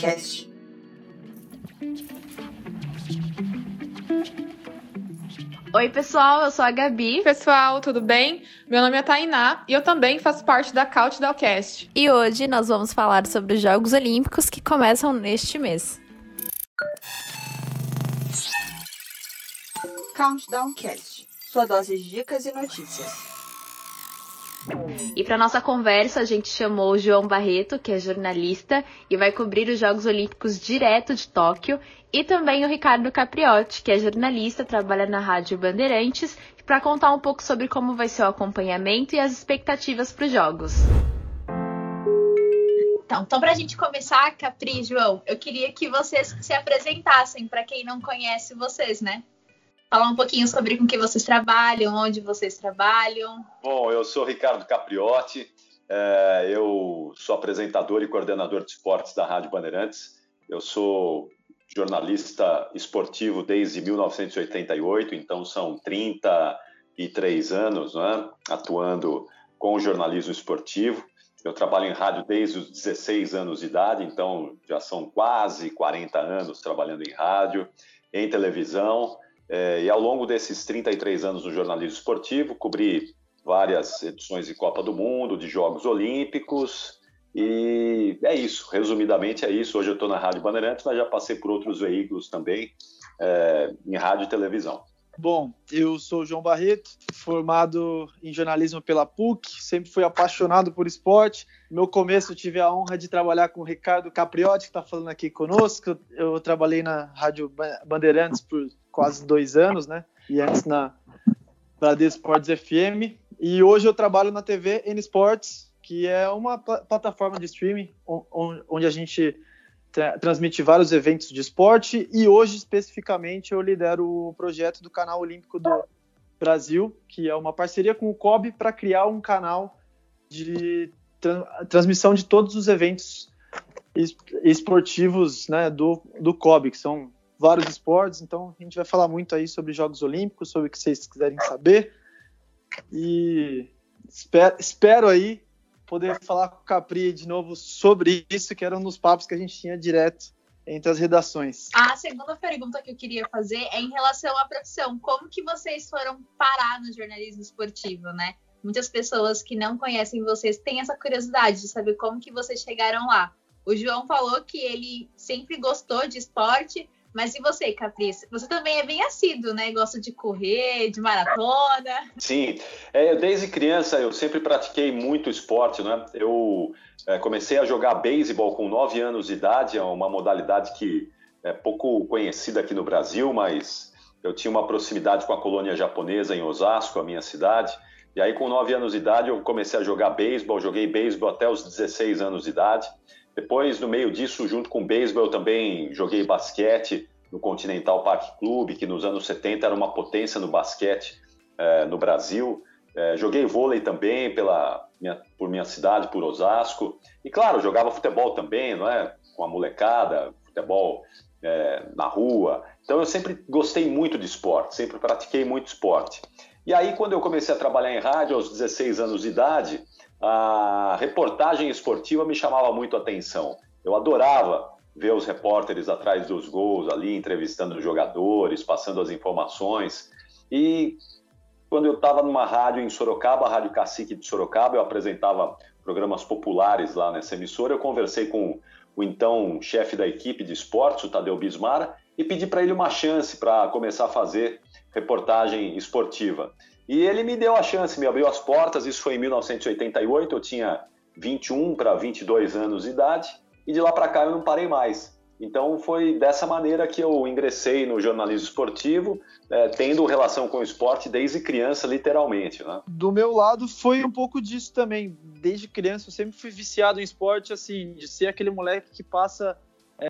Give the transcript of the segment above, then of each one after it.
Cast. Oi, pessoal, eu sou a Gabi. Pessoal, tudo bem? Meu nome é Tainá e eu também faço parte da Countdown-Cast. E hoje nós vamos falar sobre os Jogos Olímpicos que começam neste mês. Countdown Cast, sua dose de dicas e notícias. E para nossa conversa, a gente chamou o João Barreto, que é jornalista e vai cobrir os Jogos Olímpicos direto de Tóquio, e também o Ricardo Capriotti, que é jornalista, trabalha na Rádio Bandeirantes, para contar um pouco sobre como vai ser o acompanhamento e as expectativas para os Jogos. Então, então para a gente começar, Capri, João, eu queria que vocês se apresentassem para quem não conhece vocês, né? Falar um pouquinho sobre com que vocês trabalham, onde vocês trabalham. Bom, eu sou Ricardo Capriotti, é, eu sou apresentador e coordenador de esportes da Rádio Bandeirantes. Eu sou jornalista esportivo desde 1988, então são 33 anos né, atuando com o jornalismo esportivo. Eu trabalho em rádio desde os 16 anos de idade, então já são quase 40 anos trabalhando em rádio, em televisão. É, e ao longo desses 33 anos no jornalismo esportivo, cobri várias edições de Copa do Mundo, de Jogos Olímpicos, e é isso, resumidamente é isso. Hoje eu estou na Rádio Bandeirantes, mas já passei por outros veículos também, é, em rádio e televisão. Bom, eu sou João Barreto, formado em jornalismo pela PUC, sempre fui apaixonado por esporte. No meu começo eu tive a honra de trabalhar com o Ricardo Capriotti, que está falando aqui conosco. Eu trabalhei na Rádio Bandeirantes por quase dois anos, né? E antes na Bradesco Sports FM. E hoje eu trabalho na TV N Sports, que é uma pl plataforma de streaming onde a gente tra transmite vários eventos de esporte. E hoje, especificamente, eu lidero o projeto do Canal Olímpico do Brasil, que é uma parceria com o COB para criar um canal de tra transmissão de todos os eventos esportivos né, do, do COB, que são vários esportes, então a gente vai falar muito aí sobre Jogos Olímpicos, sobre o que vocês quiserem saber. E espero, espero aí poder falar com o Capri de novo sobre isso, que era um dos papos que a gente tinha direto entre as redações. A segunda pergunta que eu queria fazer é em relação à profissão. Como que vocês foram parar no jornalismo esportivo, né? Muitas pessoas que não conhecem vocês têm essa curiosidade de saber como que vocês chegaram lá. O João falou que ele sempre gostou de esporte, mas e você, Caprice? Você também é bem assíduo, né? Gosta de correr, de maratona. Sim, é, desde criança eu sempre pratiquei muito esporte, né? Eu é, comecei a jogar beisebol com 9 anos de idade, é uma modalidade que é pouco conhecida aqui no Brasil, mas eu tinha uma proximidade com a colônia japonesa em Osasco, a minha cidade. E aí, com 9 anos de idade, eu comecei a jogar beisebol, joguei beisebol até os 16 anos de idade. Depois, no meio disso, junto com o beisebol, eu também joguei basquete no Continental Park Clube, que nos anos 70 era uma potência no basquete é, no Brasil. É, joguei vôlei também pela minha, por minha cidade, por Osasco. E claro, jogava futebol também, não é? Com a molecada, futebol é, na rua. Então eu sempre gostei muito de esporte, sempre pratiquei muito esporte. E aí, quando eu comecei a trabalhar em rádio aos 16 anos de idade, a reportagem esportiva me chamava muito a atenção. Eu adorava ver os repórteres atrás dos gols ali, entrevistando os jogadores, passando as informações. E quando eu estava numa rádio em Sorocaba, a Rádio Cacique de Sorocaba, eu apresentava programas populares lá nessa emissora, eu conversei com o então chefe da equipe de esportes, o Tadeu Bismar, e pedi para ele uma chance para começar a fazer reportagem esportiva. E ele me deu a chance, me abriu as portas. Isso foi em 1988, eu tinha 21 para 22 anos de idade, e de lá para cá eu não parei mais. Então foi dessa maneira que eu ingressei no jornalismo esportivo, é, tendo relação com o esporte desde criança, literalmente. Né? Do meu lado foi um pouco disso também. Desde criança eu sempre fui viciado em esporte, assim, de ser aquele moleque que passa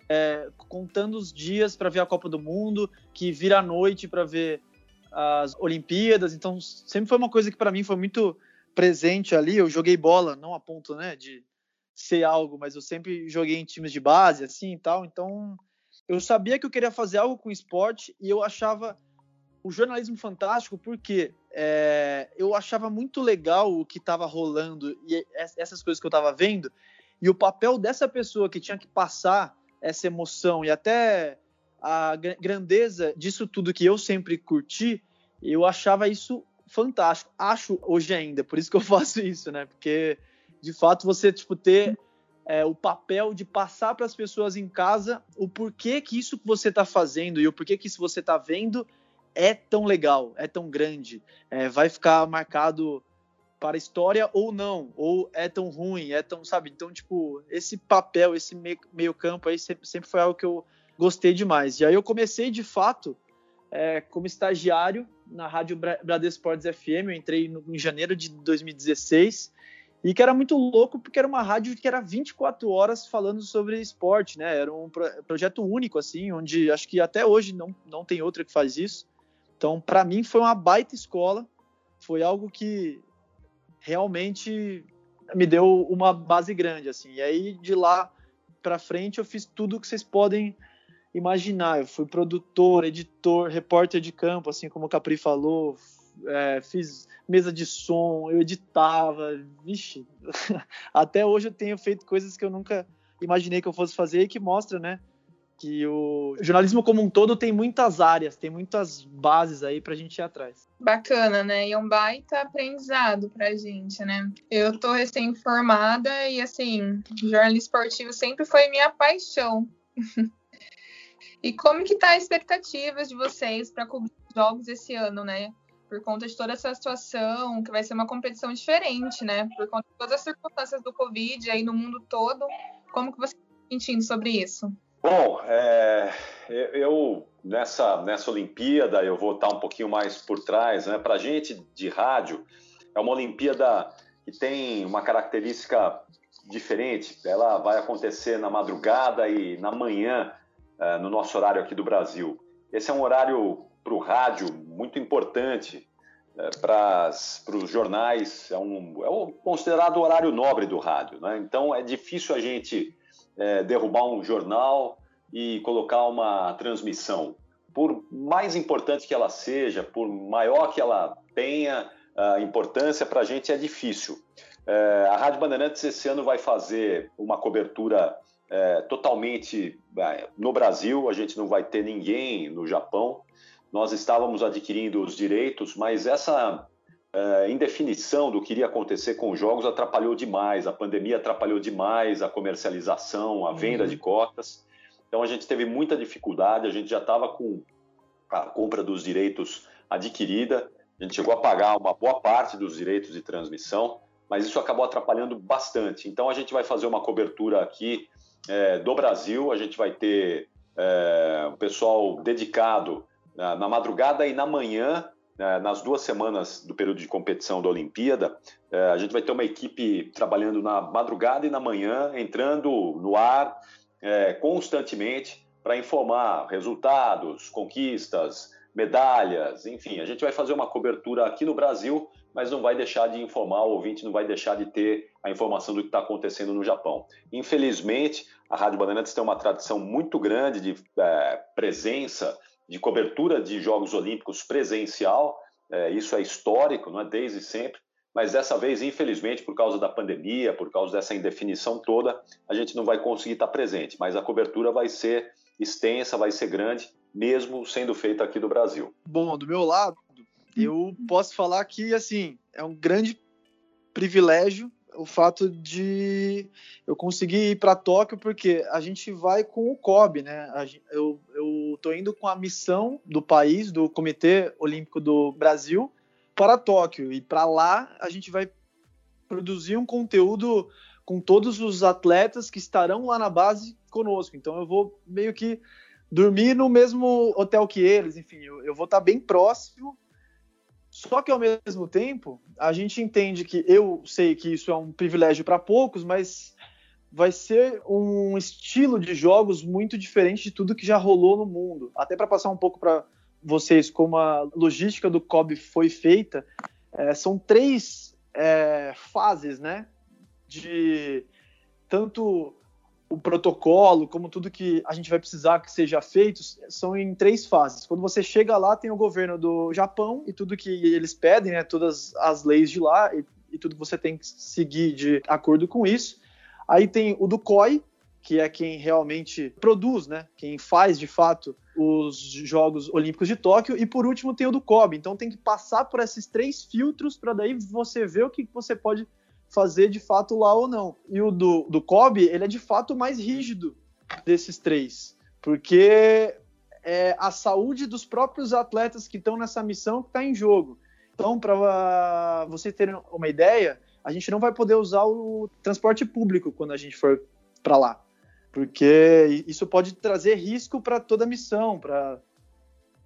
é, contando os dias para ver a Copa do Mundo, que vira à noite para ver as Olimpíadas, então sempre foi uma coisa que para mim foi muito presente ali. Eu joguei bola, não a ponto, né, de ser algo, mas eu sempre joguei em times de base, assim e tal. Então eu sabia que eu queria fazer algo com esporte e eu achava o jornalismo fantástico porque é, eu achava muito legal o que estava rolando e essas coisas que eu estava vendo e o papel dessa pessoa que tinha que passar essa emoção e até a grandeza disso tudo que eu sempre curti, eu achava isso fantástico. Acho hoje ainda, por isso que eu faço isso, né? Porque de fato você tipo ter é, o papel de passar para as pessoas em casa o porquê que isso que você está fazendo e o porquê que isso você está vendo é tão legal, é tão grande, é, vai ficar marcado para a história ou não, ou é tão ruim, é tão, sabe? Então, tipo, esse papel, esse meio, meio campo aí sempre, sempre foi algo que eu gostei demais. E aí eu comecei, de fato, é, como estagiário na Rádio Bradesco Sports FM, eu entrei no, em janeiro de 2016, e que era muito louco porque era uma rádio que era 24 horas falando sobre esporte, né? Era um pro projeto único, assim, onde acho que até hoje não, não tem outra que faz isso. Então, para mim, foi uma baita escola, foi algo que realmente me deu uma base grande, assim. E aí, de lá para frente, eu fiz tudo que vocês podem imaginar. Eu fui produtor, editor, repórter de campo, assim como o Capri falou, é, fiz mesa de som, eu editava, vixe, até hoje eu tenho feito coisas que eu nunca imaginei que eu fosse fazer e que mostra, né, que o jornalismo como um todo tem muitas áreas, tem muitas bases aí pra gente ir atrás. Bacana, né? E é um baita aprendizado pra gente, né? Eu tô recém-formada e, assim, jornalismo esportivo sempre foi minha paixão. e como que tá a expectativa de vocês para cobrir jogos esse ano, né? por conta de toda essa situação, que vai ser uma competição diferente, né? Por conta de todas as circunstâncias do Covid aí no mundo todo. Como que você está sentindo sobre isso? Bom, é, eu nessa, nessa Olimpíada eu vou estar um pouquinho mais por trás, né? Para gente de rádio é uma Olimpíada que tem uma característica diferente. Ela vai acontecer na madrugada e na manhã no nosso horário aqui do Brasil. Esse é um horário para o rádio muito importante, é, para os jornais, é, um, é um considerado horário nobre do rádio. Né? Então é difícil a gente é, derrubar um jornal e colocar uma transmissão. Por mais importante que ela seja, por maior que ela tenha importância, para a gente é difícil. É, a Rádio Bandeirantes esse ano vai fazer uma cobertura é, totalmente é, no Brasil, a gente não vai ter ninguém no Japão nós estávamos adquirindo os direitos, mas essa uh, indefinição do que iria acontecer com os jogos atrapalhou demais, a pandemia atrapalhou demais a comercialização, a venda uhum. de cotas. Então a gente teve muita dificuldade, a gente já estava com a compra dos direitos adquirida, a gente chegou a pagar uma boa parte dos direitos de transmissão, mas isso acabou atrapalhando bastante. Então a gente vai fazer uma cobertura aqui é, do Brasil, a gente vai ter é, pessoal dedicado na madrugada e na manhã, né, nas duas semanas do período de competição da Olimpíada, é, a gente vai ter uma equipe trabalhando na madrugada e na manhã, entrando no ar é, constantemente para informar resultados, conquistas, medalhas, enfim, a gente vai fazer uma cobertura aqui no Brasil, mas não vai deixar de informar, o ouvinte não vai deixar de ter a informação do que está acontecendo no Japão. Infelizmente, a Rádio Bandeirantes tem uma tradição muito grande de é, presença de cobertura de Jogos Olímpicos presencial. É, isso é histórico, não é desde sempre. Mas dessa vez, infelizmente, por causa da pandemia, por causa dessa indefinição toda, a gente não vai conseguir estar presente. Mas a cobertura vai ser extensa, vai ser grande, mesmo sendo feita aqui do Brasil. Bom, do meu lado, eu posso falar que assim é um grande privilégio o fato de eu conseguir ir para Tóquio porque a gente vai com o COB, né? Eu, eu tô indo com a missão do país, do Comitê Olímpico do Brasil, para Tóquio e para lá a gente vai produzir um conteúdo com todos os atletas que estarão lá na base conosco. Então eu vou meio que dormir no mesmo hotel que eles, enfim, eu, eu vou estar bem próximo só que ao mesmo tempo, a gente entende que eu sei que isso é um privilégio para poucos, mas vai ser um estilo de jogos muito diferente de tudo que já rolou no mundo. Até para passar um pouco para vocês como a logística do COB foi feita, é, são três é, fases, né? De tanto o protocolo, como tudo que a gente vai precisar que seja feito, são em três fases. Quando você chega lá, tem o governo do Japão e tudo que eles pedem, né, todas as leis de lá e, e tudo que você tem que seguir de acordo com isso. Aí tem o do COI, que é quem realmente produz, né? Quem faz de fato os Jogos Olímpicos de Tóquio. E por último tem o do COB. Então tem que passar por esses três filtros para daí você ver o que você pode fazer de fato lá ou não. E o do, do COB, ele é de fato mais rígido desses três, porque é a saúde dos próprios atletas que estão nessa missão que está em jogo. Então, para você ter uma ideia, a gente não vai poder usar o transporte público quando a gente for para lá, porque isso pode trazer risco para toda a missão, para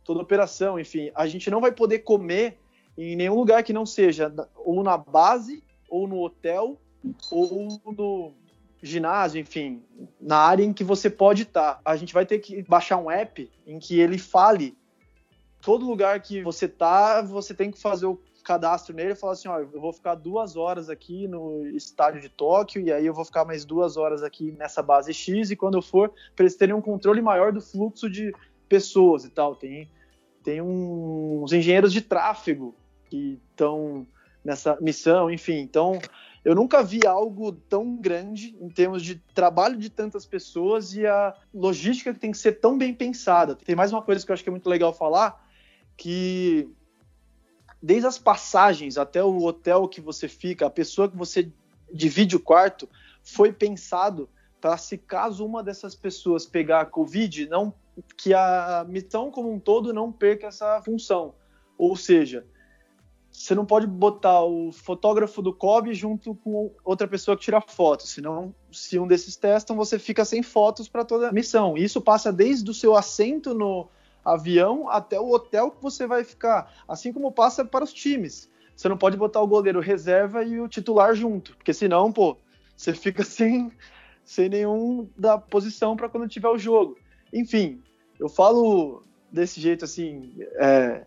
toda a operação, enfim. A gente não vai poder comer em nenhum lugar que não seja ou na base, ou no hotel, ou no ginásio, enfim, na área em que você pode estar. A gente vai ter que baixar um app em que ele fale todo lugar que você tá, você tem que fazer o cadastro nele e falar assim, ó, eu vou ficar duas horas aqui no estádio de Tóquio e aí eu vou ficar mais duas horas aqui nessa base X e quando eu for, para eles terem um controle maior do fluxo de pessoas e tal. Tem, tem uns engenheiros de tráfego que estão nessa missão, enfim. Então, eu nunca vi algo tão grande em termos de trabalho de tantas pessoas e a logística que tem que ser tão bem pensada. Tem mais uma coisa que eu acho que é muito legal falar, que desde as passagens até o hotel que você fica, a pessoa que você divide o quarto, foi pensado para se caso uma dessas pessoas pegar a Covid, não que a missão como um todo não perca essa função. Ou seja, você não pode botar o fotógrafo do COB junto com outra pessoa que tira foto, senão, se um desses testam, você fica sem fotos para toda a missão. Isso passa desde o seu assento no avião até o hotel que você vai ficar, assim como passa para os times. Você não pode botar o goleiro reserva e o titular junto, porque senão, pô, você fica sem, sem nenhum da posição para quando tiver o jogo. Enfim, eu falo desse jeito assim. É,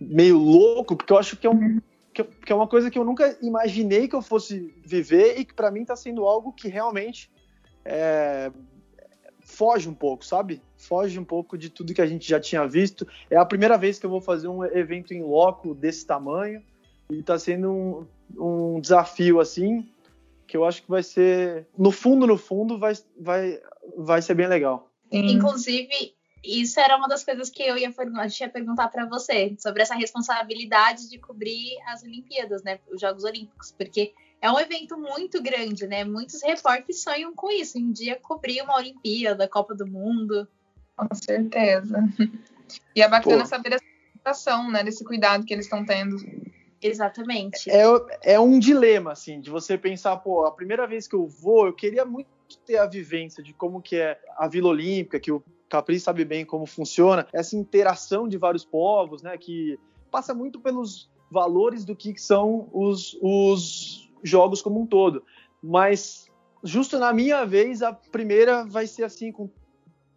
meio louco, porque eu acho que é, um, que é uma coisa que eu nunca imaginei que eu fosse viver e que para mim está sendo algo que realmente é, foge um pouco, sabe? Foge um pouco de tudo que a gente já tinha visto. É a primeira vez que eu vou fazer um evento em loco desse tamanho e está sendo um, um desafio assim que eu acho que vai ser, no fundo, no fundo, vai, vai, vai ser bem legal. Inclusive, isso era uma das coisas que eu ia, ia perguntar para você, sobre essa responsabilidade de cobrir as Olimpíadas, né? Os Jogos Olímpicos, porque é um evento muito grande, né? Muitos repórteres sonham com isso, um dia cobrir uma Olimpíada, Copa do Mundo. Com certeza. E é bacana Pô. saber essa situação, né? Desse cuidado que eles estão tendo. Exatamente. É, é um dilema, assim, de você pensar, pô, a primeira vez que eu vou, eu queria muito ter a vivência de como que é a Vila Olímpica, que o Capri sabe bem como funciona, essa interação de vários povos, né, que passa muito pelos valores do que são os, os jogos como um todo. Mas justo na minha vez, a primeira vai ser assim, com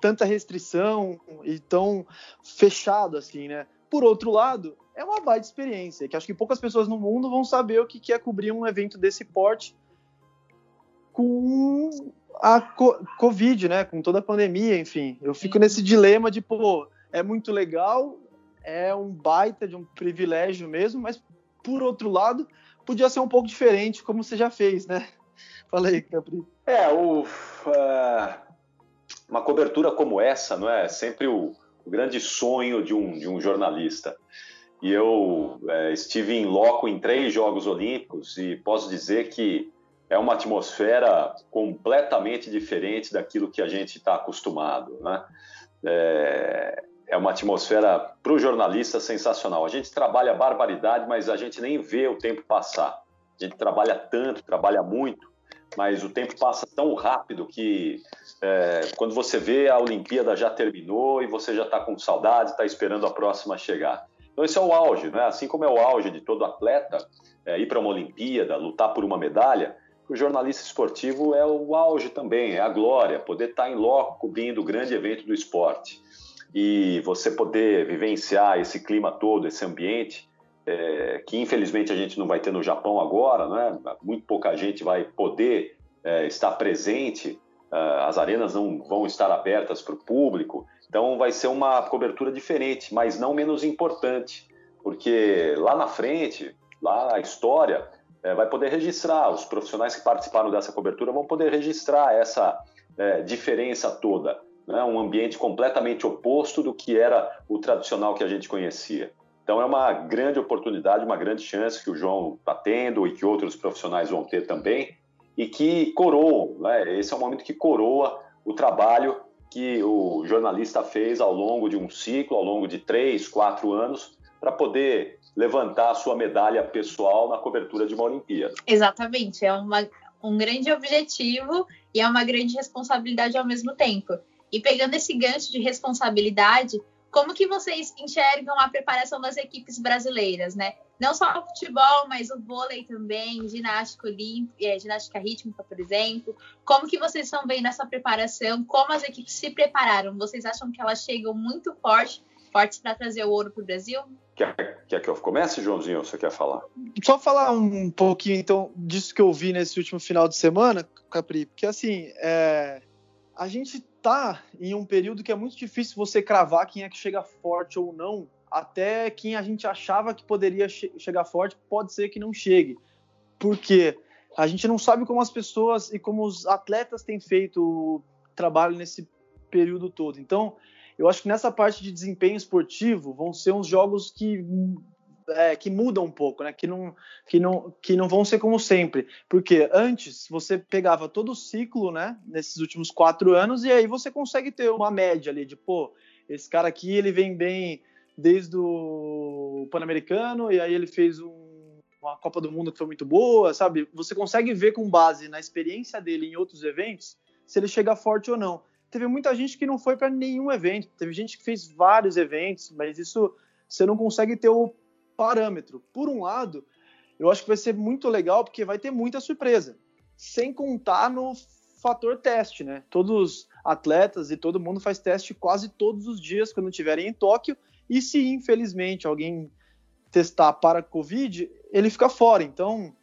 tanta restrição e tão fechado assim, né? Por outro lado, é uma baita experiência, que acho que poucas pessoas no mundo vão saber o que é cobrir um evento desse porte com a Covid, né? Com toda a pandemia, enfim. Eu fico nesse dilema de, pô, é muito legal, é um baita de um privilégio mesmo, mas por outro lado, podia ser um pouco diferente, como você já fez, né? Fala aí, Capri. É, o, uh, uma cobertura como essa, não é? Sempre o, o grande sonho de um, de um jornalista. E eu é, estive em loco em três Jogos Olímpicos e posso dizer que é uma atmosfera completamente diferente daquilo que a gente está acostumado. Né? É, é uma atmosfera para o jornalista sensacional. A gente trabalha barbaridade, mas a gente nem vê o tempo passar. A gente trabalha tanto, trabalha muito, mas o tempo passa tão rápido que é, quando você vê a Olimpíada já terminou e você já está com saudade, está esperando a próxima chegar. Então esse é o auge, né? Assim como é o auge de todo atleta é, ir para uma Olimpíada, lutar por uma medalha, o jornalista esportivo é o auge também, é a glória, poder estar em loco cobrindo o grande evento do esporte e você poder vivenciar esse clima todo, esse ambiente, é, que infelizmente a gente não vai ter no Japão agora, né? muito pouca gente vai poder é, estar presente, é, as arenas não vão estar abertas para o público, então vai ser uma cobertura diferente, mas não menos importante, porque lá na frente, lá na história, é, vai poder registrar, os profissionais que participaram dessa cobertura vão poder registrar essa, é, diferença toda, né? um ambiente completamente oposto do que era o tradicional que a gente conhecia. Então é uma grande oportunidade, uma grande chance que o João está tendo e que outros profissionais vão ter também, e que coroa, né? esse é um momento que coroa o trabalho que o jornalista fez ao longo de um ciclo, ao longo de três, quatro anos, para poder levantar a sua medalha pessoal na cobertura de uma Olimpíada. Exatamente, é uma, um grande objetivo e é uma grande responsabilidade ao mesmo tempo. E pegando esse gancho de responsabilidade, como que vocês enxergam a preparação das equipes brasileiras, né? Não só o futebol, mas o vôlei também, ginástica olímpica, é, ginástica rítmica, por exemplo. Como que vocês estão vendo essa preparação? Como as equipes se prepararam? Vocês acham que elas chegam muito forte, fortes para trazer o ouro para o Brasil? Quer, quer que eu comece, Joãozinho, você quer falar? Só falar um pouquinho, então, disso que eu vi nesse último final de semana, Capri, porque assim, é, a gente tá em um período que é muito difícil você cravar quem é que chega forte ou não. Até quem a gente achava que poderia che chegar forte pode ser que não chegue. Porque a gente não sabe como as pessoas e como os atletas têm feito o trabalho nesse período todo. Então, eu acho que nessa parte de desempenho esportivo vão ser uns jogos que é, que mudam um pouco, né? Que não, que, não, que não vão ser como sempre. Porque antes você pegava todo o ciclo, né? Nesses últimos quatro anos, e aí você consegue ter uma média ali de, pô, esse cara aqui ele vem bem desde o Pan-Americano, e aí ele fez um, uma Copa do Mundo que foi muito boa, sabe? Você consegue ver com base na experiência dele em outros eventos se ele chega forte ou não. Teve muita gente que não foi para nenhum evento, teve gente que fez vários eventos, mas isso você não consegue ter o parâmetro. Por um lado, eu acho que vai ser muito legal porque vai ter muita surpresa, sem contar no fator teste, né? Todos os atletas e todo mundo faz teste quase todos os dias quando estiverem em Tóquio, e se infelizmente alguém testar para Covid, ele fica fora. Então,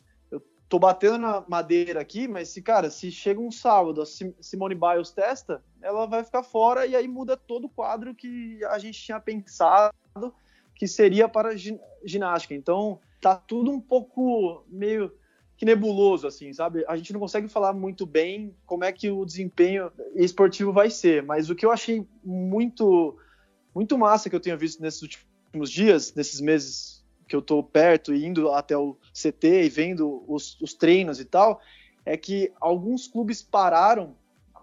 tô batendo na madeira aqui, mas se, cara, se chega um sábado, a Simone Biles testa, ela vai ficar fora e aí muda todo o quadro que a gente tinha pensado que seria para ginástica. Então, tá tudo um pouco meio que nebuloso, assim, sabe? A gente não consegue falar muito bem como é que o desempenho esportivo vai ser, mas o que eu achei muito, muito massa que eu tenho visto nesses últimos dias, nesses meses que eu tô perto e indo até o CT e vendo os, os treinos e tal, é que alguns clubes pararam,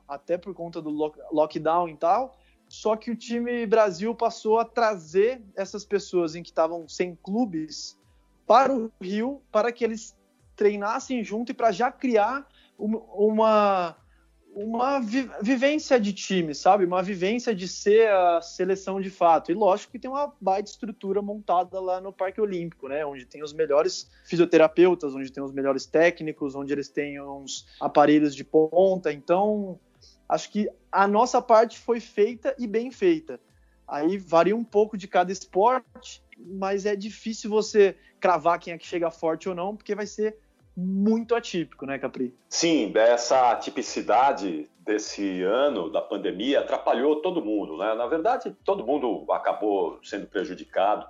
até por conta do lockdown e tal, só que o time Brasil passou a trazer essas pessoas em que estavam sem clubes para o Rio para que eles treinassem junto e para já criar uma uma vivência de time, sabe? Uma vivência de ser a seleção de fato. E lógico que tem uma baita estrutura montada lá no Parque Olímpico, né? Onde tem os melhores fisioterapeutas, onde tem os melhores técnicos, onde eles têm uns aparelhos de ponta. Então, acho que a nossa parte foi feita e bem feita. Aí varia um pouco de cada esporte, mas é difícil você cravar quem é que chega forte ou não, porque vai ser muito atípico, né, Capri? Sim, essa tipicidade desse ano da pandemia atrapalhou todo mundo, né? Na verdade, todo mundo acabou sendo prejudicado.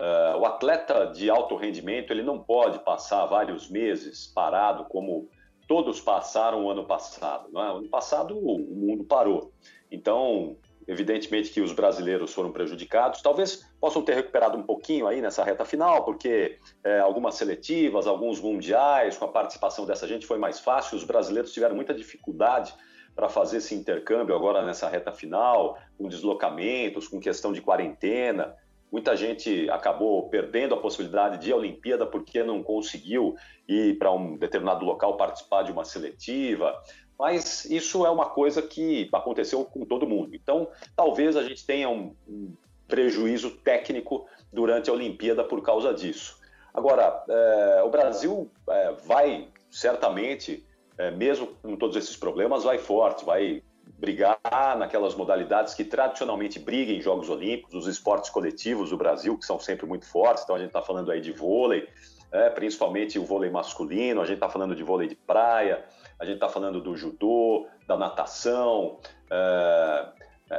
Uh, o atleta de alto rendimento ele não pode passar vários meses parado como todos passaram o ano passado. Não é? Ano passado o mundo parou. Então, evidentemente que os brasileiros foram prejudicados. Talvez possam ter recuperado um pouquinho aí nessa reta final, porque é, algumas seletivas, alguns mundiais, com a participação dessa gente foi mais fácil. Os brasileiros tiveram muita dificuldade para fazer esse intercâmbio agora nessa reta final, com deslocamentos, com questão de quarentena. Muita gente acabou perdendo a possibilidade de ir à Olimpíada porque não conseguiu ir para um determinado local participar de uma seletiva. Mas isso é uma coisa que aconteceu com todo mundo. Então, talvez a gente tenha um, um prejuízo técnico durante a Olimpíada por causa disso. Agora, é, o Brasil é, vai certamente, é, mesmo com todos esses problemas, vai forte, vai brigar naquelas modalidades que tradicionalmente brigam em Jogos Olímpicos, os esportes coletivos do Brasil, que são sempre muito fortes. Então a gente está falando aí de vôlei, é, principalmente o vôlei masculino, a gente está falando de vôlei de praia, a gente está falando do judô, da natação,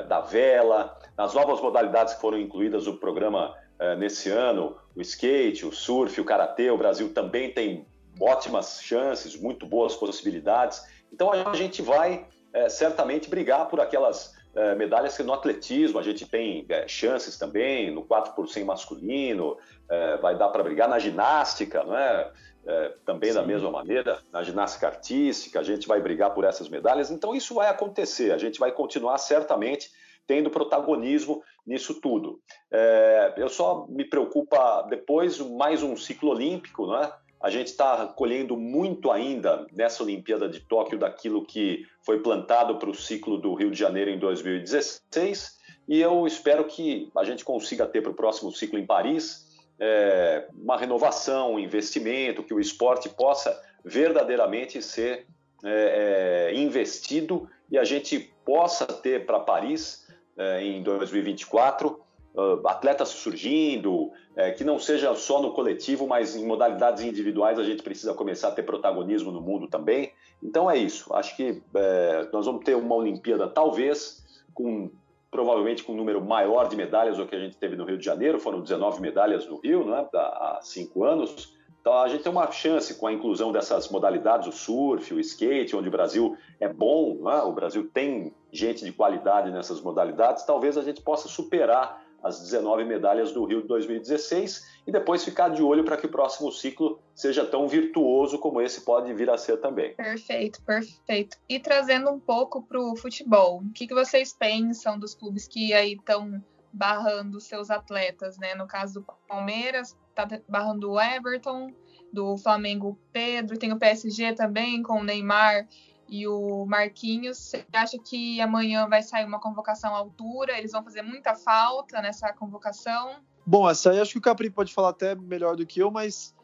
da vela, as novas modalidades que foram incluídas no programa é, nesse ano, o skate, o surf, o karatê, o Brasil também tem ótimas chances, muito boas possibilidades. Então a gente vai é, certamente brigar por aquelas é, medalhas que no atletismo a gente tem é, chances também, no 4 por 100 masculino, é, vai dar para brigar na ginástica, não é? é também Sim. da mesma maneira, na ginástica artística, a gente vai brigar por essas medalhas. Então, isso vai acontecer, a gente vai continuar certamente tendo protagonismo nisso tudo. É, eu só me preocupa depois mais um ciclo olímpico, não é? A gente está colhendo muito ainda nessa Olimpíada de Tóquio daquilo que foi plantado para o ciclo do Rio de Janeiro em 2016 e eu espero que a gente consiga ter para o próximo ciclo em Paris é, uma renovação, um investimento, que o esporte possa verdadeiramente ser é, é, investido e a gente possa ter para Paris é, em 2024 uh, atletas surgindo, é, que não seja só no coletivo, mas em modalidades individuais a gente precisa começar a ter protagonismo no mundo também. Então é isso. Acho que é, nós vamos ter uma Olimpíada, talvez, com provavelmente com um número maior de medalhas do que a gente teve no Rio de Janeiro. Foram 19 medalhas no Rio, né, há cinco anos. Então a gente tem uma chance com a inclusão dessas modalidades, o surf, o skate, onde o Brasil é bom, né? o Brasil tem gente de qualidade nessas modalidades, talvez a gente possa superar as 19 medalhas do Rio de 2016 e depois ficar de olho para que o próximo ciclo seja tão virtuoso como esse pode vir a ser também. Perfeito, perfeito. E trazendo um pouco para o futebol, o que, que vocês pensam dos clubes que aí estão barrando seus atletas, né? No caso do Palmeiras, está barrando o Everton, do Flamengo Pedro, tem o PSG também com o Neymar e o Marquinhos. Você acha que amanhã vai sair uma convocação à altura? Eles vão fazer muita falta nessa convocação? Bom, essa aí acho que o Capri pode falar até melhor do que eu, mas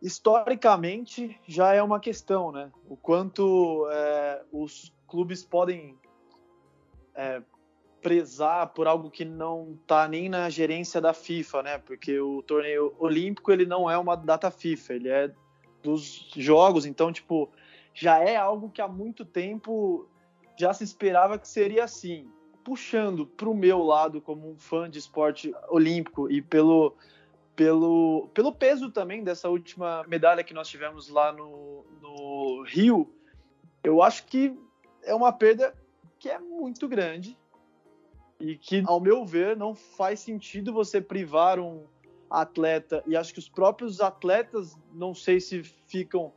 historicamente já é uma questão, né? O quanto é, os clubes podem é, prezar por algo que não está nem na gerência da FIFA, né? Porque o torneio olímpico ele não é uma data FIFA, ele é dos jogos, então tipo já é algo que há muito tempo já se esperava que seria assim. Puxando para o meu lado, como um fã de esporte olímpico e pelo, pelo, pelo peso também dessa última medalha que nós tivemos lá no, no Rio, eu acho que é uma perda que é muito grande e que, ao meu ver, não faz sentido você privar um atleta. E acho que os próprios atletas, não sei se ficam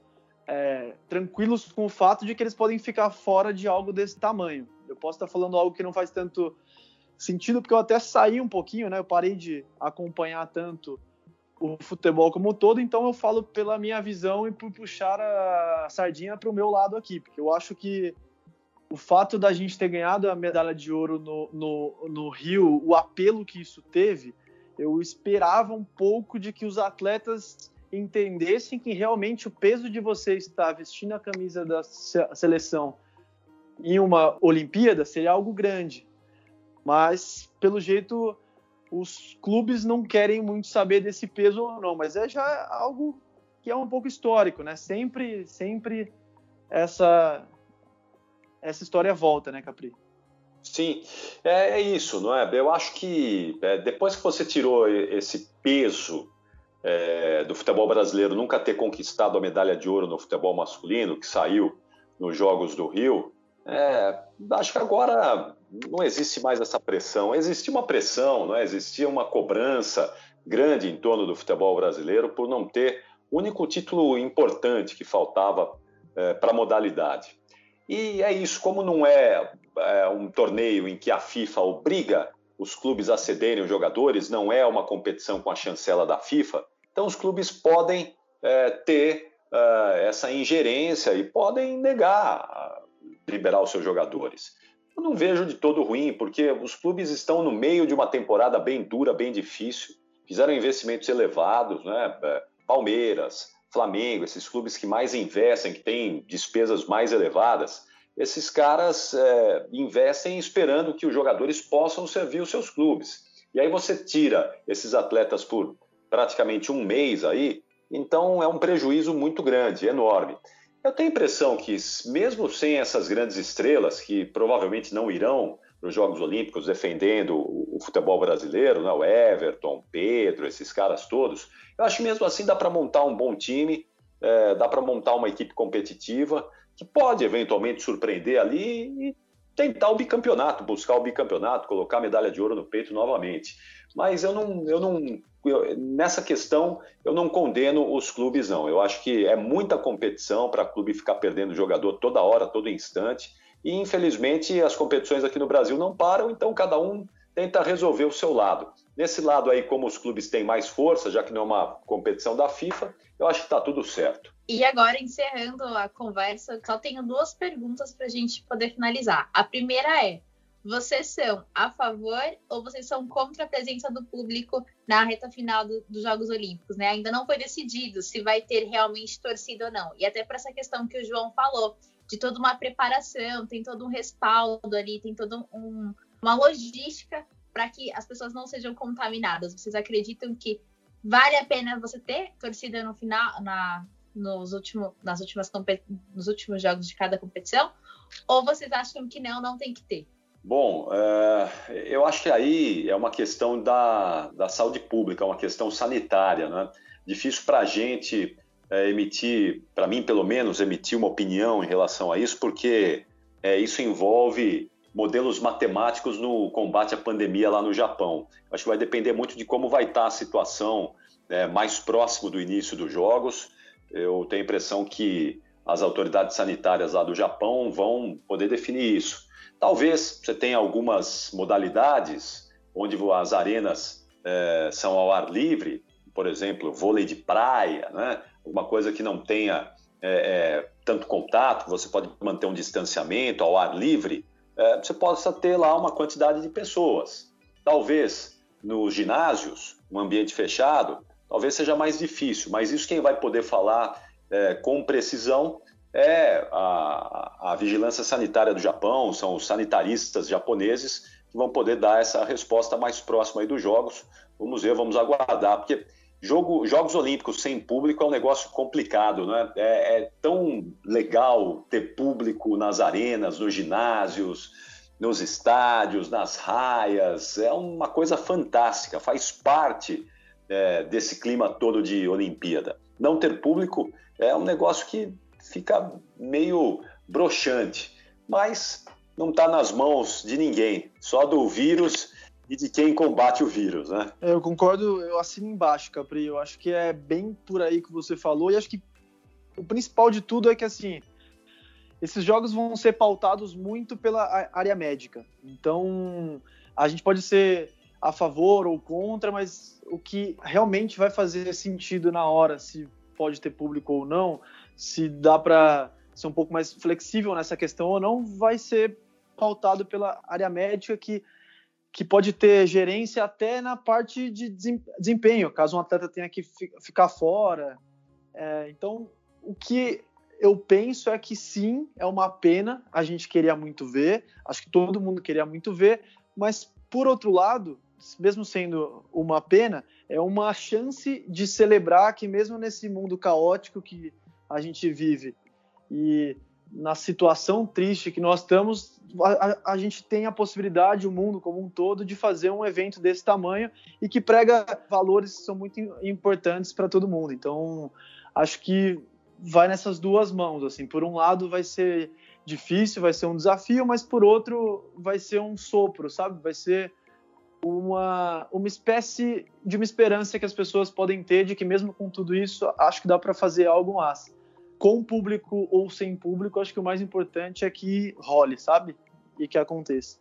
é, tranquilos com o fato de que eles podem ficar fora de algo desse tamanho. Eu posso estar falando algo que não faz tanto sentido, porque eu até saí um pouquinho, né? Eu parei de acompanhar tanto o futebol como um todo, então eu falo pela minha visão e por puxar a sardinha para o meu lado aqui, porque eu acho que o fato da gente ter ganhado a medalha de ouro no, no, no Rio, o apelo que isso teve, eu esperava um pouco de que os atletas entendessem que realmente o peso de você estar vestindo a camisa da seleção em uma Olimpíada seria algo grande. Mas, pelo jeito, os clubes não querem muito saber desse peso ou não, mas é já algo que é um pouco histórico, né? Sempre, sempre essa essa história volta, né, Capri? Sim, é, é isso, não é? Eu acho que é, depois que você tirou esse peso é, do futebol brasileiro nunca ter conquistado a medalha de ouro no futebol masculino, que saiu nos Jogos do Rio, é, acho que agora não existe mais essa pressão. Existia uma pressão, não é? existia uma cobrança grande em torno do futebol brasileiro por não ter o único título importante que faltava é, para a modalidade. E é isso, como não é, é um torneio em que a FIFA obriga os clubes a cederem os jogadores, não é uma competição com a chancela da FIFA, então os clubes podem é, ter é, essa ingerência e podem negar liberar os seus jogadores. Eu não vejo de todo ruim, porque os clubes estão no meio de uma temporada bem dura, bem difícil, fizeram investimentos elevados, né? É, Palmeiras, Flamengo, esses clubes que mais investem, que têm despesas mais elevadas, esses caras é, investem esperando que os jogadores possam servir os seus clubes. E aí você tira esses atletas por praticamente um mês aí, então é um prejuízo muito grande, enorme. Eu tenho a impressão que, mesmo sem essas grandes estrelas, que provavelmente não irão nos Jogos Olímpicos defendendo o futebol brasileiro, né? o Everton, Pedro, esses caras todos, eu acho que mesmo assim dá para montar um bom time, é, dá para montar uma equipe competitiva que pode eventualmente surpreender ali e tentar o bicampeonato, buscar o bicampeonato, colocar a medalha de ouro no peito novamente. Mas eu não, eu não eu, nessa questão eu não condeno os clubes não. Eu acho que é muita competição para clube ficar perdendo jogador toda hora, todo instante. E infelizmente as competições aqui no Brasil não param, então cada um tenta resolver o seu lado. Nesse lado aí, como os clubes têm mais força, já que não é uma competição da FIFA, eu acho que está tudo certo. E agora, encerrando a conversa, só tenho duas perguntas para a gente poder finalizar. A primeira é: vocês são a favor ou vocês são contra a presença do público na reta final do, dos Jogos Olímpicos? Né? Ainda não foi decidido se vai ter realmente torcida ou não. E até para essa questão que o João falou, de toda uma preparação, tem todo um respaldo ali, tem toda um, uma logística para que as pessoas não sejam contaminadas. Vocês acreditam que vale a pena você ter torcida no final, na, nos, último, nas últimas, nos últimos jogos de cada competição? Ou vocês acham que não, não tem que ter? Bom, é, eu acho que aí é uma questão da, da saúde pública, é uma questão sanitária, né? Difícil para a gente é, emitir, para mim pelo menos, emitir uma opinião em relação a isso, porque é, isso envolve modelos matemáticos no combate à pandemia lá no Japão. Acho que vai depender muito de como vai estar a situação é, mais próximo do início dos jogos. Eu tenho a impressão que as autoridades sanitárias lá do Japão vão poder definir isso. Talvez você tenha algumas modalidades onde as arenas é, são ao ar livre, por exemplo, vôlei de praia, né? alguma coisa que não tenha é, é, tanto contato, você pode manter um distanciamento ao ar livre, é, você possa ter lá uma quantidade de pessoas. Talvez nos ginásios, um ambiente fechado, talvez seja mais difícil, mas isso quem vai poder falar é, com precisão é a, a, vigilância sanitária do Japão, são os sanitaristas japoneses que vão poder dar essa resposta mais próxima aí dos jogos. Vamos ver, vamos aguardar, porque jogo, Jogos Olímpicos sem público é um negócio complicado, né? É, é tão legal ter público nas arenas, nos ginásios, nos estádios, nas raias, é uma coisa fantástica, faz parte é, desse clima todo de Olimpíada. Não ter público é um negócio que fica meio broxante, mas não está nas mãos de ninguém, só do vírus e de quem combate o vírus, né? É, eu concordo, eu assino embaixo, Capri. Eu acho que é bem por aí que você falou, e acho que o principal de tudo é que assim. Esses jogos vão ser pautados muito pela área médica. Então, a gente pode ser a favor ou contra, mas o que realmente vai fazer sentido na hora, se pode ter público ou não, se dá para ser um pouco mais flexível nessa questão ou não, vai ser pautado pela área médica que, que pode ter gerência até na parte de desempenho, caso um atleta tenha que ficar fora. É, então, o que eu penso é que sim, é uma pena, a gente queria muito ver, acho que todo mundo queria muito ver, mas por outro lado, mesmo sendo uma pena, é uma chance de celebrar que mesmo nesse mundo caótico que a gente vive e na situação triste que nós estamos, a, a, gente tem a possibilidade, o mundo como um todo, de fazer um evento desse tamanho e que prega valores que são muito importantes para todo mundo. Então, acho que vai nessas duas mãos. Assim, por um lado, vai ser difícil, vai ser um desafio, mas por outro, vai ser um sopro, sabe? Vai ser uma, uma espécie de uma esperança que as pessoas podem ter de que mesmo com tudo isso, acho que dá para fazer algo massa com público ou sem público, acho que o mais importante é que role, sabe? E que aconteça.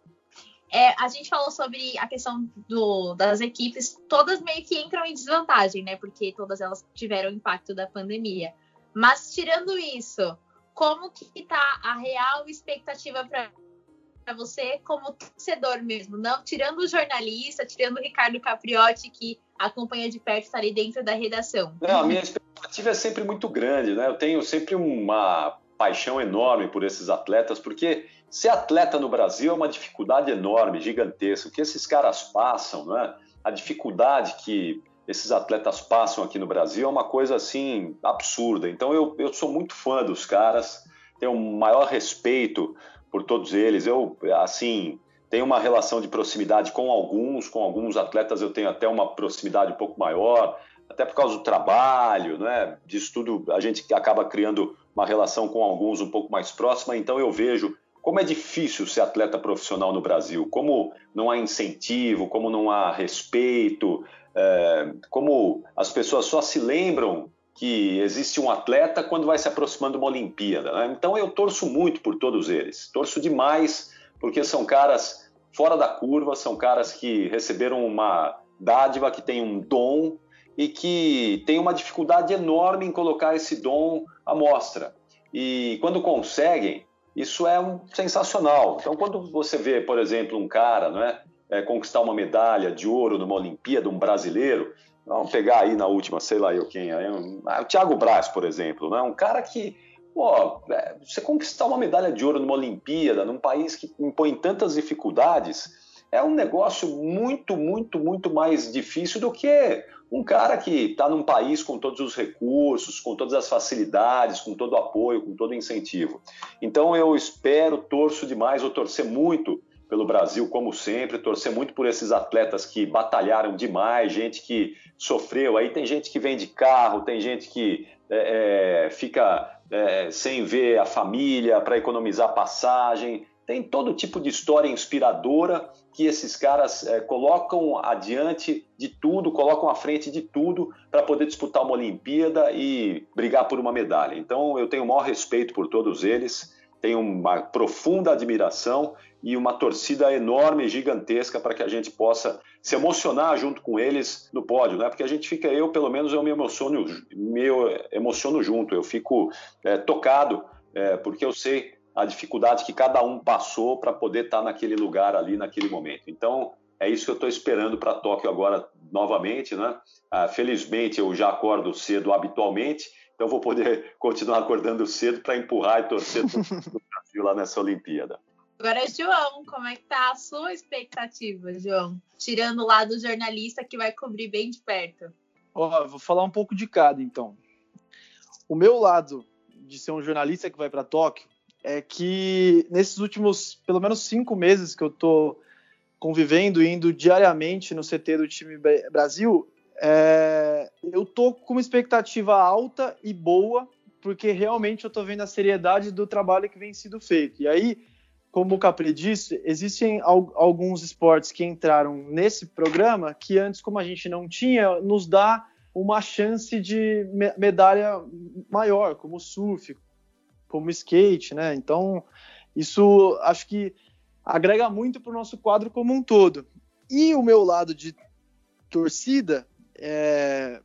É, a gente falou sobre a questão do, das equipes, todas meio que entram em desvantagem, né? Porque todas elas tiveram impacto da pandemia. Mas tirando isso, como que tá a real expectativa para você como torcedor mesmo? Não tirando o jornalista, tirando o Ricardo Capriotti que acompanha de perto, está ali dentro da redação. Não, a minha expectativa é sempre muito grande, né? Eu tenho sempre uma paixão enorme por esses atletas, porque ser atleta no Brasil é uma dificuldade enorme, gigantesca. O que esses caras passam, né? A dificuldade que esses atletas passam aqui no Brasil é uma coisa assim absurda. Então eu, eu sou muito fã dos caras, tenho um maior respeito por todos eles. Eu assim tenho uma relação de proximidade com alguns, com alguns atletas eu tenho até uma proximidade um pouco maior, até por causa do trabalho, né? Disso tudo a gente acaba criando uma relação com alguns um pouco mais próxima, então eu vejo como é difícil ser atleta profissional no Brasil, como não há incentivo, como não há respeito, é, como as pessoas só se lembram que existe um atleta quando vai se aproximando de uma Olimpíada. Né? Então eu torço muito por todos eles, torço demais, porque são caras fora da curva, são caras que receberam uma dádiva, que tem um dom e que tem uma dificuldade enorme em colocar esse dom à mostra. E quando conseguem, isso é um, sensacional. Então, quando você vê, por exemplo, um cara não é, é, conquistar uma medalha de ouro numa Olimpíada, um brasileiro, vamos pegar aí na última, sei lá eu quem, aí, um, ah, o Thiago Braz, por exemplo, né, um cara que, pô, é, você conquistar uma medalha de ouro numa Olimpíada, num país que impõe tantas dificuldades, é um negócio muito, muito, muito mais difícil do que um cara que está num país com todos os recursos, com todas as facilidades, com todo o apoio, com todo o incentivo. Então eu espero, torço demais, vou torcer muito pelo Brasil, como sempre, torcer muito por esses atletas que batalharam demais, gente que sofreu. Aí tem gente que vem de carro, tem gente que é, é, fica é, sem ver a família para economizar passagem, tem todo tipo de história inspiradora que esses caras é, colocam adiante de tudo, colocam à frente de tudo para poder disputar uma Olimpíada e brigar por uma medalha. Então eu tenho o maior respeito por todos eles, tenho uma profunda admiração e uma torcida enorme, gigantesca para que a gente possa se emocionar junto com eles no pódio, né? Porque a gente fica, eu pelo menos eu me emociono, me emociono junto, eu fico é, tocado é, porque eu sei a dificuldade que cada um passou para poder estar tá naquele lugar ali, naquele momento. Então, é isso que eu estou esperando para Tóquio agora novamente, né? Ah, felizmente eu já acordo cedo habitualmente, então vou poder continuar acordando cedo para empurrar e torcer o Brasil lá nessa Olimpíada. Agora, João, como é que tá a sua expectativa, João? Tirando o lado jornalista que vai cobrir bem de perto. Ó, vou falar um pouco de cada, então. O meu lado de ser um jornalista que vai para Tóquio é que nesses últimos, pelo menos cinco meses que eu tô convivendo, indo diariamente no CT do time Brasil, é, eu tô com uma expectativa alta e boa, porque realmente eu tô vendo a seriedade do trabalho que vem sendo feito. E aí, como o Capri disse, existem alguns esportes que entraram nesse programa que antes, como a gente não tinha, nos dá uma chance de medalha maior, como o surf, como skate, né? Então, isso acho que agrega muito para o nosso quadro como um todo. E o meu lado de torcida, é...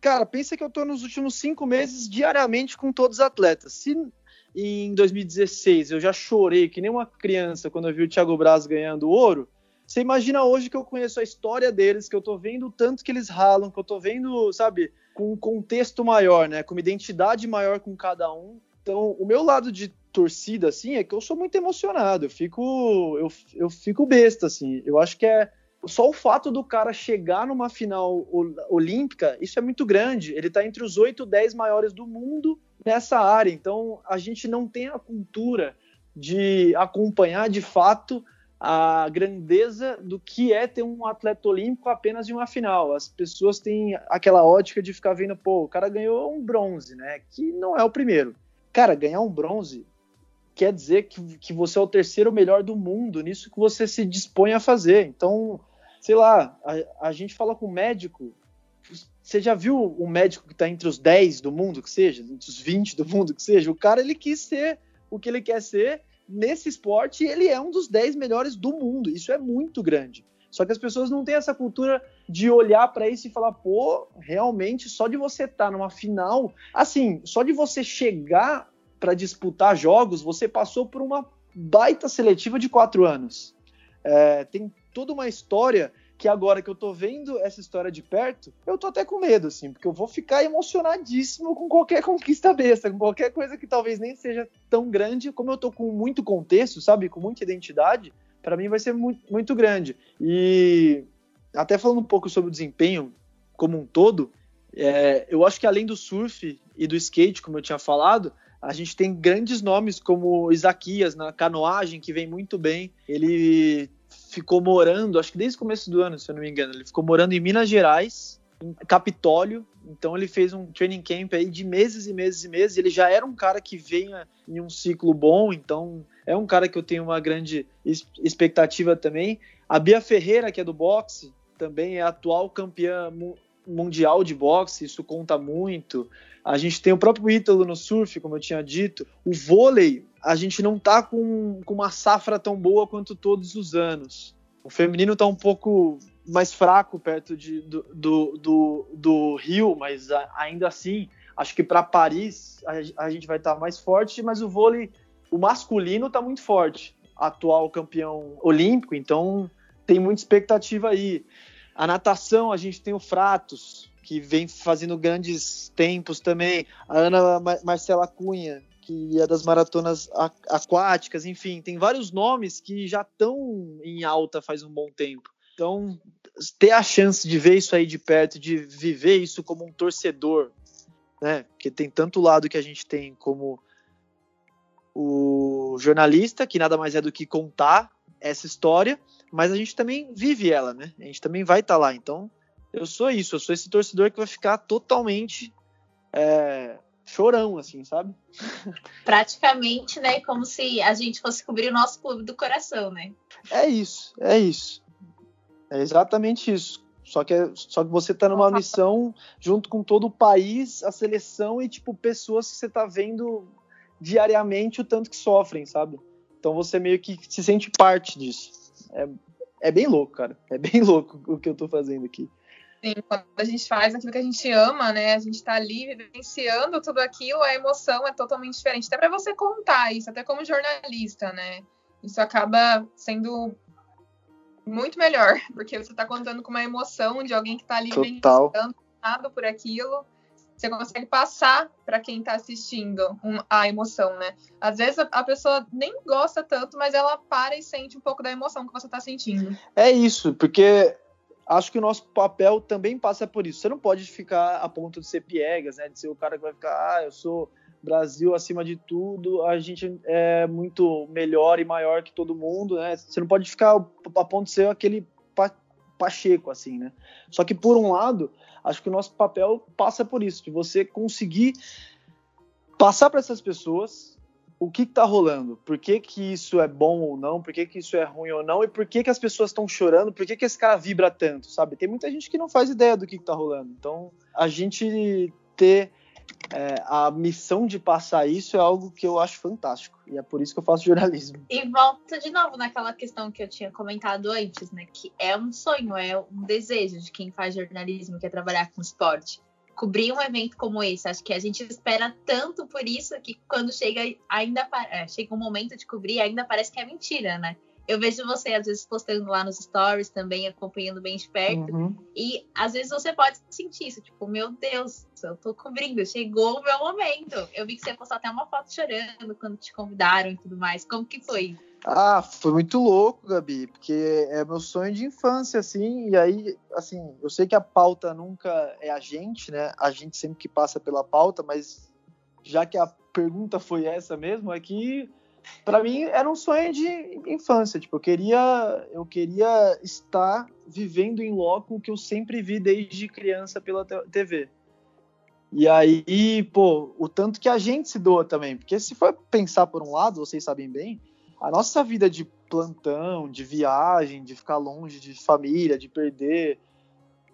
cara, pensa que eu estou nos últimos cinco meses diariamente com todos os atletas. Se em 2016 eu já chorei que nem uma criança quando eu vi o Thiago Braz ganhando ouro, você imagina hoje que eu conheço a história deles, que eu tô vendo o tanto que eles ralam, que eu tô vendo, sabe, com um contexto maior, né, com uma identidade maior com cada um. Então, o meu lado de torcida, assim, é que eu sou muito emocionado. Eu fico, eu, eu fico besta, assim. Eu acho que é só o fato do cara chegar numa final olímpica, isso é muito grande. Ele está entre os 8, 10 maiores do mundo nessa área. Então, a gente não tem a cultura de acompanhar de fato a grandeza do que é ter um atleta olímpico apenas em uma final. As pessoas têm aquela ótica de ficar vendo, pô, o cara ganhou um bronze, né? Que não é o primeiro. Cara, ganhar um bronze quer dizer que, que você é o terceiro melhor do mundo nisso que você se dispõe a fazer. Então, sei lá, a, a gente fala com o médico. Você já viu um médico que está entre os 10 do mundo, que seja, entre os 20 do mundo, que seja? O cara, ele quis ser o que ele quer ser nesse esporte e ele é um dos 10 melhores do mundo. Isso é muito grande. Só que as pessoas não têm essa cultura de olhar para isso e falar, pô, realmente, só de você estar tá numa final, assim, só de você chegar para disputar jogos, você passou por uma baita seletiva de quatro anos. É, tem toda uma história que agora que eu tô vendo essa história de perto, eu tô até com medo, assim, porque eu vou ficar emocionadíssimo com qualquer conquista besta, com qualquer coisa que talvez nem seja tão grande, como eu tô com muito contexto, sabe, com muita identidade, para mim vai ser muito, muito grande. E até falando um pouco sobre o desempenho como um todo, é, eu acho que além do surf e do skate, como eu tinha falado, a gente tem grandes nomes como Isaquias na canoagem, que vem muito bem. Ele ficou morando, acho que desde o começo do ano, se eu não me engano, ele ficou morando em Minas Gerais em Capitólio. Então ele fez um training camp aí de meses e meses e meses. Ele já era um cara que venha em um ciclo bom, então é um cara que eu tenho uma grande expectativa também. A Bia Ferreira, que é do boxe, também é atual campeã mundial de boxe, isso conta muito. A gente tem o próprio Ítalo no surf, como eu tinha dito. O vôlei, a gente não tá com, com uma safra tão boa quanto todos os anos. O feminino tá um pouco mais fraco perto de, do, do, do, do Rio, mas ainda assim, acho que para Paris a, a, gente vai estar tá mais forte, mas o vôlei, o masculino está muito forte. Atual campeão olímpico, então tem muita expectativa aí. A natação, a gente tem o Fratos, que vem fazendo grandes tempos também. A Ana Marcela Cunha, que é das maratonas aquáticas, enfim, tem vários nomes que já estão em alta faz um bom tempo. Então, ter a chance de ver isso aí de perto, de viver isso como um torcedor, né? Porque tem tanto lado que a gente tem como o jornalista, que nada mais é do que contar essa história, mas a gente também vive ela, né? A gente também vai estar tá lá. Então, eu sou isso, eu sou esse torcedor que vai ficar totalmente é, chorão, assim, sabe? Praticamente, né? Como se a gente fosse cobrir o nosso clube do coração, né? É isso, é isso. É exatamente isso. Só que, é, só que você tá numa missão junto com todo o país, a seleção e, tipo, pessoas que você tá vendo diariamente o tanto que sofrem, sabe? Então você meio que se sente parte disso. É, é bem louco, cara. É bem louco o que eu tô fazendo aqui. Sim, quando a gente faz aquilo que a gente ama, né? A gente tá ali vivenciando tudo aquilo, a emoção é totalmente diferente. Até para você contar isso, até como jornalista, né? Isso acaba sendo muito melhor, porque você está contando com uma emoção de alguém que está ali Total. nada por aquilo. Você consegue passar para quem está assistindo um, a emoção, né? Às vezes a, a, pessoa nem gosta tanto, mas ela para e sente um pouco da emoção que você está sentindo. É isso, porque acho que o nosso papel também passa por isso. Você não pode ficar a ponto de ser piegas, né? De ser o cara que vai ficar, ah, eu sou Brasil acima de tudo, a gente é muito melhor e maior que todo mundo, né? Você não pode ficar a ponto de ser aquele pacheco, assim, né? Só que, por um lado, acho que o nosso papel passa por isso, de você conseguir passar para essas pessoas o que está rolando, por que, que isso é bom ou não, por que, que isso é ruim ou não, e por que, que as pessoas estão chorando, por que, que esse cara vibra tanto, sabe? Tem muita gente que não faz ideia do que está rolando. Então, a gente ter é, a missão de passar isso é algo que eu acho fantástico. E é por isso que eu faço jornalismo. E volta de novo naquela questão que eu tinha comentado antes, né? Que é um sonho, é um desejo de quem faz jornalismo, que é trabalhar com esporte. Cobrir um evento como esse, acho que a gente espera tanto por isso que quando chega ainda é, chega um momento de cobrir, ainda parece que é mentira, né? Eu vejo você às vezes postando lá nos stories também, acompanhando bem de perto. Uhum. E às vezes você pode sentir isso, tipo, meu Deus, eu tô cobrindo, chegou o meu momento. Eu vi que você postou até uma foto chorando quando te convidaram e tudo mais. Como que foi? Ah, foi muito louco, Gabi, porque é meu sonho de infância, assim, e aí, assim, eu sei que a pauta nunca é a gente, né? A gente sempre que passa pela pauta, mas já que a pergunta foi essa mesmo, é que para mim era um sonho de infância, tipo, eu queria eu queria estar vivendo em loco o que eu sempre vi desde criança pela TV. E aí, pô, o tanto que a gente se doa também, porque se for pensar por um lado, vocês sabem bem, a nossa vida de plantão, de viagem, de ficar longe de família, de perder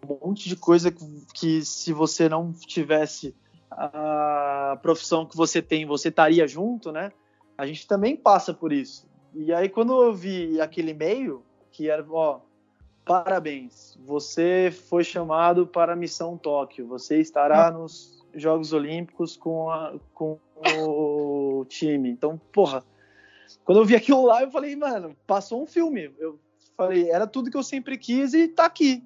um monte de coisa que, que se você não tivesse a profissão que você tem, você estaria junto, né? A gente também passa por isso. E aí, quando eu vi aquele e-mail, que era, ó, parabéns, você foi chamado para a missão Tóquio, você estará hum. nos Jogos Olímpicos com, a, com o time. Então, porra, quando eu vi aquilo lá, eu falei, mano, passou um filme. Eu falei, era tudo que eu sempre quis e tá aqui.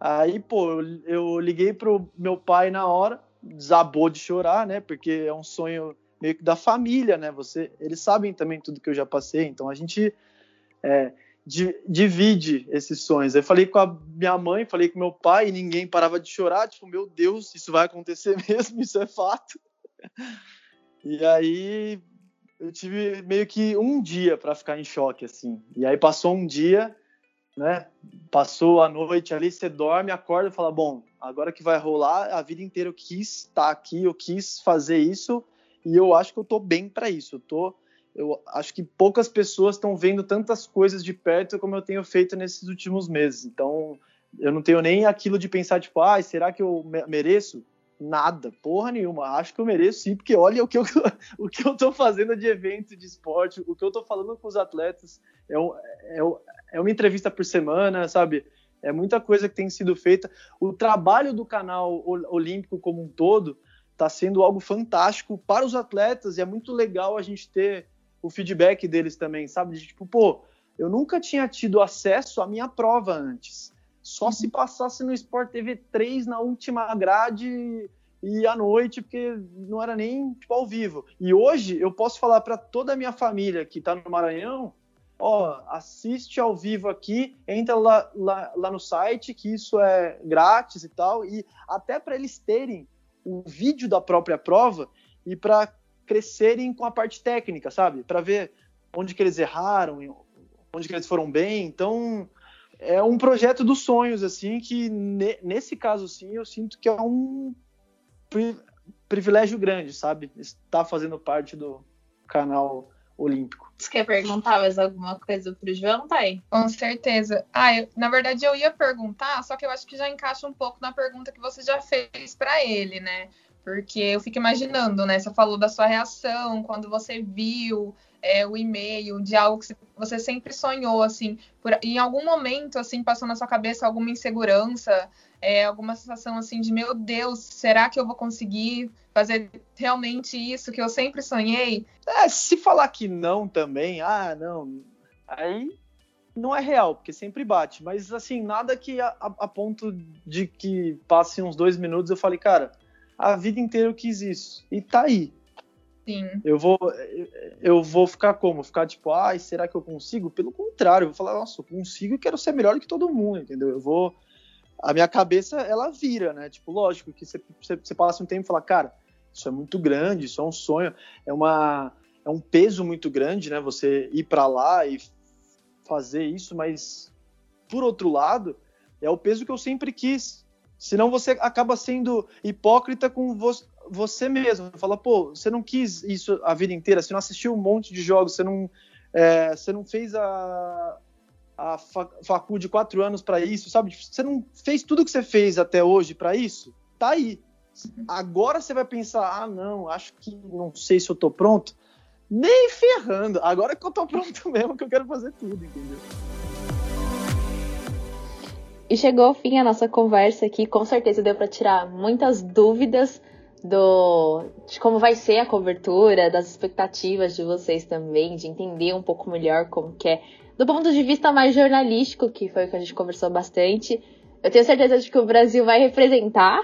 Aí, pô, eu, eu liguei pro meu pai na hora, desabou de chorar, né? Porque é um sonho meio que da família, né? Você, eles sabem também tudo que eu já passei, então a gente é, di, divide esses sonhos. Eu falei com a minha mãe, falei com meu pai, e ninguém parava de chorar, tipo, meu Deus, isso vai acontecer mesmo, isso é fato. E aí eu tive meio que um dia para ficar em choque, assim. E aí passou um dia, né? passou a noite ali, você dorme, acorda e fala, bom, agora que vai rolar, a vida inteira eu quis estar aqui, eu quis fazer isso e eu acho que eu tô bem para isso. Eu tô eu acho que poucas pessoas estão vendo tantas coisas de perto como eu tenho feito nesses últimos meses. Então, eu não tenho nem aquilo de pensar tipo, ah, será que eu mereço? Nada, porra nenhuma. Acho que eu mereço sim, porque olha o que eu, o que eu tô fazendo de evento de esporte, o que eu tô falando com os atletas. É, um, é, é uma entrevista por semana, sabe? É muita coisa que tem sido feita. O trabalho do canal olímpico como um todo está sendo algo fantástico para os atletas e é muito legal a gente ter o feedback deles também, sabe? De tipo, pô, eu nunca tinha tido acesso à minha prova antes. Só se passasse no Sport TV 3 na última grade e à noite, porque não era nem tipo, ao vivo. E hoje eu posso falar para toda a minha família que está no Maranhão ó, assiste ao vivo aqui, entra lá, lá, lá no site, que isso é grátis e tal, e até para eles terem o vídeo da própria prova e para crescerem com a parte técnica, sabe? Para ver onde que eles erraram, onde que eles foram bem. Então, é um projeto dos sonhos, assim, que ne nesse caso, sim, eu sinto que é um pri privilégio grande, sabe? Estar fazendo parte do canal olímpico. Você quer perguntar mais alguma coisa pro João, Thay? Com certeza. Ah, eu, na verdade eu ia perguntar, só que eu acho que já encaixa um pouco na pergunta que você já fez para ele, né? Porque eu fico imaginando, né? Você falou da sua reação quando você viu é, o e-mail de algo que você sempre sonhou, assim. Por, em algum momento, assim, passou na sua cabeça alguma insegurança, é, alguma sensação, assim, de meu Deus, será que eu vou conseguir fazer realmente isso que eu sempre sonhei? É, se falar que não também, ah, não, aí não é real, porque sempre bate. Mas, assim, nada que a, a, ponto de que passe uns dois minutos eu falei, cara a vida inteira eu quis isso. E tá aí. Sim. Eu vou, eu vou ficar como? Ficar tipo, ai, será que eu consigo? Pelo contrário, eu vou falar, nossa, eu consigo e quero ser melhor que todo mundo, entendeu? Eu vou. A minha cabeça, ela vira, né? Tipo, lógico que você, passa um tempo e fala, cara, isso é muito grande, isso é um sonho, é, uma, é um peso muito grande, né? Você ir para lá e fazer isso, mas por outro lado, é o peso que eu sempre quis, Senão você acaba sendo hipócrita com você mesmo. Fala, pô, você não quis isso a vida inteira, você não assistiu um monte de jogos, você não, é, você não fez a, a de quatro anos para isso, sabe? Você não fez tudo que você fez até hoje para isso? Tá aí. Agora você vai pensar, ah, não, acho que não sei se eu tô pronto. Nem ferrando. Agora que eu tô pronto mesmo, que eu quero fazer tudo, entendeu? E chegou ao fim a nossa conversa aqui. Com certeza deu para tirar muitas dúvidas do de como vai ser a cobertura, das expectativas de vocês também, de entender um pouco melhor como que é, do ponto de vista mais jornalístico, que foi o que a gente conversou bastante. Eu tenho certeza de que o Brasil vai representar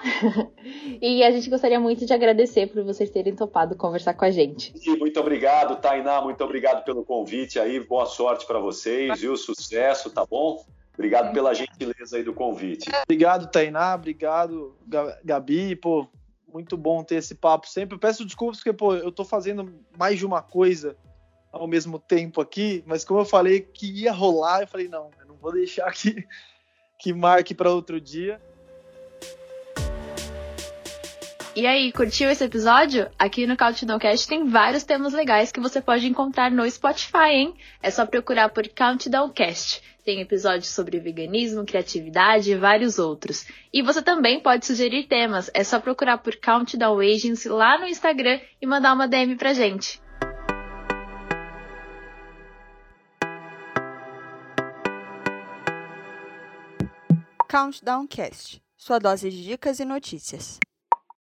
e a gente gostaria muito de agradecer por vocês terem topado conversar com a gente. Muito obrigado, Tainá, muito obrigado pelo convite aí, boa sorte para vocês, viu? Sucesso, tá bom? Obrigado pela gentileza aí do convite. Obrigado, Tainá. Obrigado, Gabi. Pô, muito bom ter esse papo sempre. Eu peço desculpas porque, pô, eu tô fazendo mais de uma coisa ao mesmo tempo aqui, mas como eu falei que ia rolar, eu falei, não, eu não vou deixar que, que marque para outro dia. E aí, curtiu esse episódio? Aqui no Countdowncast tem vários temas legais que você pode encontrar no Spotify, hein? É só procurar por Countdowncast. Tem episódios sobre veganismo, criatividade e vários outros. E você também pode sugerir temas, é só procurar por Countdown Agency lá no Instagram e mandar uma DM pra gente. Countdown Cast, sua dose de dicas e notícias.